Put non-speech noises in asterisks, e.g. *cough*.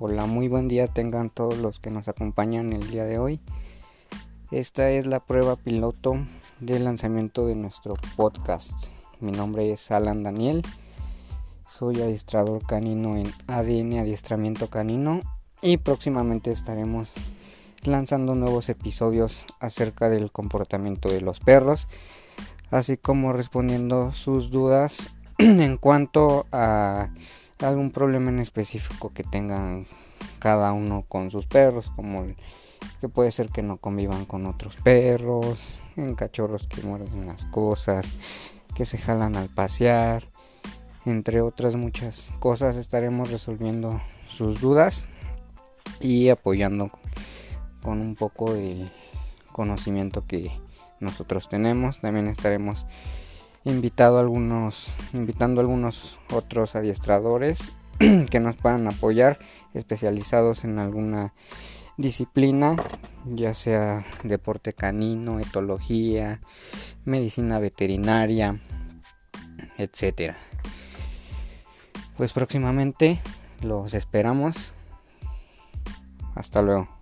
Hola, muy buen día tengan todos los que nos acompañan el día de hoy. Esta es la prueba piloto del lanzamiento de nuestro podcast. Mi nombre es Alan Daniel. Soy adiestrador canino en ADN Adiestramiento Canino y próximamente estaremos lanzando nuevos episodios acerca del comportamiento de los perros, así como respondiendo sus dudas *clears throat* en cuanto a algún problema en específico que tengan cada uno con sus perros, como que puede ser que no convivan con otros perros, en cachorros que muerden las cosas, que se jalan al pasear, entre otras muchas cosas estaremos resolviendo sus dudas y apoyando con un poco de conocimiento que nosotros tenemos. También estaremos invitado algunos, invitando a algunos otros adiestradores *clears throat* que nos puedan apoyar, especializados en alguna disciplina, ya sea deporte canino, etología, medicina veterinaria, etcétera. Pues próximamente los esperamos. Hasta luego.